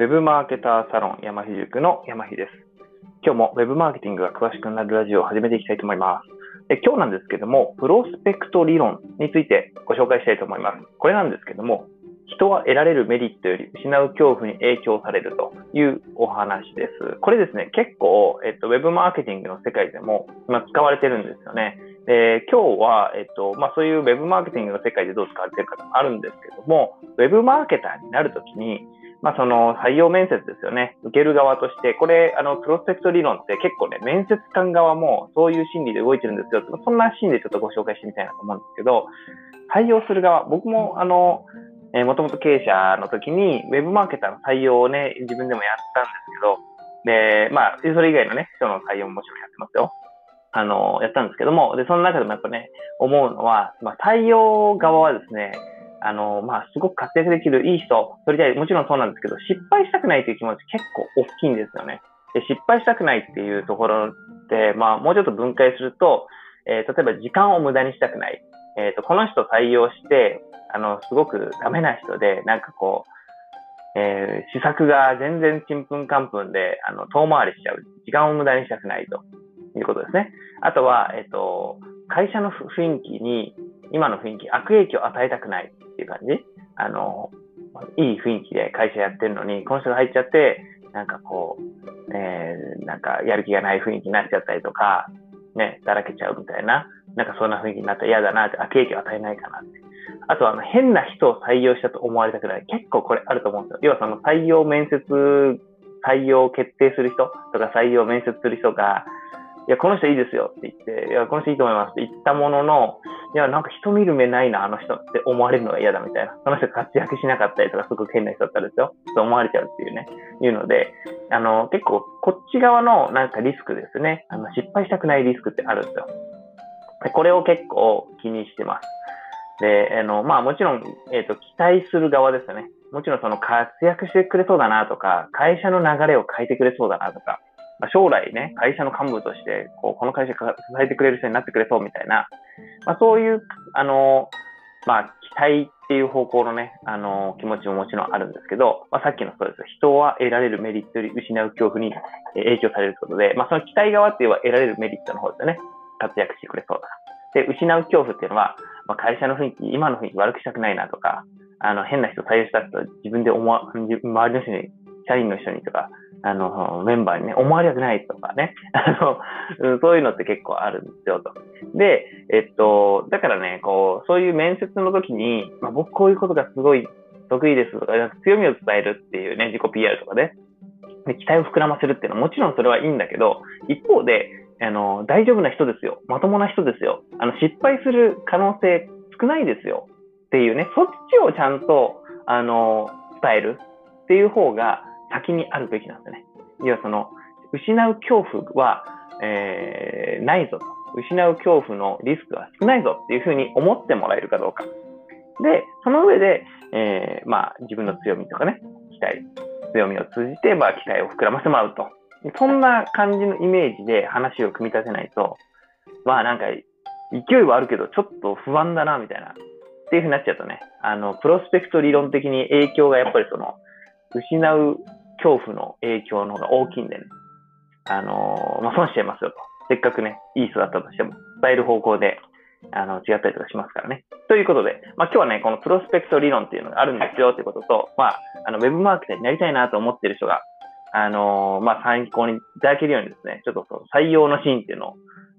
ウェブマーケターサロン山ひ塾の山ひです。今日もウェブマーケティングが詳しくなるラジオを始めていきたいと思います。で今日なんですけども、プロスペクト理論についてご紹介したいと思います。これなんですけども、人は得られるメリットより失う恐怖に影響されるというお話です。これですね、結構、えっと、ウェブマーケティングの世界でも今使われてるんですよね。で、今日は、えっと、まあ、そういうウェブマーケティングの世界でどう使われてるかもあるんですけども、ウェブマーケターになるときに、まあ、その採用面接ですよね。受ける側として、これ、あの、プロスペクト理論って結構ね、面接官側もそういう心理で動いてるんですよ。そんな心理でちょっとご紹介してみたいなと思うんですけど、採用する側、僕も、あの、えー、もともと経営者の時に、ウェブマーケターの採用をね、自分でもやったんですけど、で、まあ、それ以外のね、人の採用ももちろんやってますよ。あの、やったんですけども、で、その中でもやっぱね、思うのは、まあ、採用側はですね、あの、まあ、すごく活躍できるいい人、取りたい、もちろんそうなんですけど、失敗したくないという気持ち結構大きいんですよね。で失敗したくないっていうところで、まあ、もうちょっと分解すると、えー、例えば時間を無駄にしたくない。えっ、ー、と、この人採用して、あの、すごくダメな人で、なんかこう、えー、施策が全然ちんぷんかんぷんで、あの、遠回りしちゃう。時間を無駄にしたくないということですね。あとは、えっ、と、会社の雰囲気に、今の雰囲気、悪影響を与えたくないっていう感じ？あの、いい雰囲気で会社やってるのに、この人が入っちゃって、なんかこう、えー、なんかやる気がない雰囲気になっちゃったりとか、ね、だらけちゃうみたいな、なんかそんな雰囲気になったら嫌だなって、悪影響を与えないかなって。あとはあの変な人を採用したと思われたくない。結構これあると思うんですよ。要はその採用面接、採用を決定する人とか採用面接する人が、いや、この人いいですよって言って、いや、この人いいと思いますって言ったものの、いや、なんか人見る目ないな、あの人って思われるのが嫌だみたいな。その人活躍しなかったりとか、すごく変な人だったらですよ。と思われちゃうっていうね、いうので、あの、結構、こっち側のなんかリスクですね。あの、失敗したくないリスクってあるんですよ。でこれを結構気にしてます。で、あの、まあもちろん、えっ、ー、と、期待する側ですよね。もちろんその活躍してくれそうだなとか、会社の流れを変えてくれそうだなとか、まあ、将来ね、会社の幹部として、こう、この会社支えてくれる人になってくれそうみたいな、まあそういう、あの、まあ期待っていう方向のね、あの、気持ちももちろんあるんですけど、まあさっきのそうです。人は得られるメリットより失う恐怖に影響されるということで、まあその期待側っていうのは得られるメリットの方ですよね。活躍してくれそうだで、失う恐怖っていうのは、まあ、会社の雰囲気、今の雰囲気悪くしたくないなとか、あの、変な人採用したと自分で思わ、周りの人に、社員の人にとか、あの、メンバーにね、思われたくないとかね、あの、そういうのって結構あるんですよと。で、えっと、だからね、こう、そういう面接の時に、まあ、僕こういうことがすごい得意ですとか、強みを伝えるっていうね、自己 PR とかね、で期待を膨らませるっていうのはもちろんそれはいいんだけど、一方で、あの、大丈夫な人ですよ。まともな人ですよ。あの、失敗する可能性少ないですよ。っていうね、そっちをちゃんと、あの、伝えるっていう方が先にあるべきなんでね。要はその、失う恐怖は、えー、ないぞと。失う恐怖のリスクは少ないぞっていうふうに思ってもらえるかどうか。で、その上で、えー、まあ、自分の強みとかね、期待、強みを通じて、まあ、期待を膨らませてもらうとそんな感じのイメージで話を組み立てないと、まあなんか、勢いはあるけど、ちょっと不安だな、みたいな。っていうふうになっちゃうとね、あの、プロスペクト理論的に影響がやっぱりその、失う恐怖の影響の方が大きいんでね、あのまあ、損しちゃいますよと。せっかくね、いい人だったとしても、伝える方向で、あの、違ったりとかしますからね。ということで、まあ、今日はね、このプロスペクト理論っていうのがあるんですよっていうことと、まあ、あの、ウェブマーケターになりたいなと思ってる人があのー、まあ、参考にいただけるようにですね、ちょっとその採用のシーンっていうのを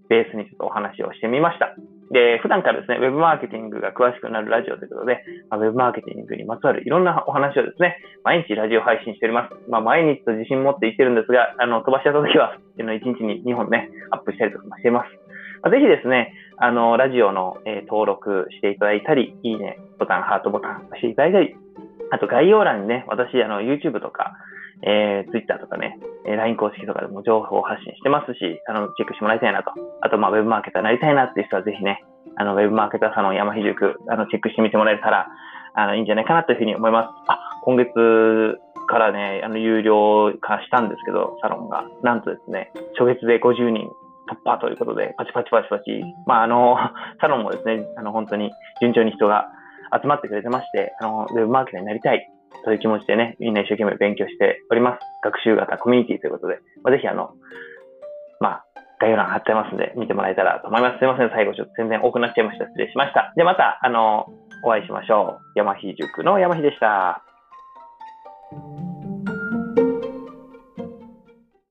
ベースにちょっとお話をしてみました。で、普段からですね、ウェブマーケティングが詳しくなるラジオということで、まあ、ウェブマーケティングにまつわるいろんなお話をですね、毎日ラジオ配信しております。まあ、毎日と自信持って言ってるんですが、あの、飛ばしちゃった時は、1日に2本ね、アップしたりとかもしています。まあ、ぜひですね、あの、ラジオの、えー、登録していただいたり、いいねボタン、ハートボタン押していただいたり、あと概要欄にね、私、あの、YouTube とか、えー、Twitter とかね、え LINE 公式とかでも情報発信してますし、あの、チェックしてもらいたいなと。あと、まあ、ウェブマーケターになりたいなっていう人はぜひね、あの、ウェブマーケターサロン山ひ塾、あの、チェックしてみてもらえたら、あの、いいんじゃないかなというふうに思います。あ、今月からね、あの、有料化したんですけど、サロンが。なんとですね、初月で50人突破ということで、パチパチパチパチ。まあ、あの、サロンもですね、あの、本当に順調に人が集まってくれてまして、あの、ウェブマーケターになりたい。そういう気持ちでね、みんな一生懸命勉強しております。学習型コミュニティということで、まあ、ぜひあの、まあ、概要欄貼ってますんで、見てもらえたらと思います。すいません、最後ちょっと全然多くなっちゃいました。失礼しました。で、また、あの、お会いしましょう。山日塾の山日でした。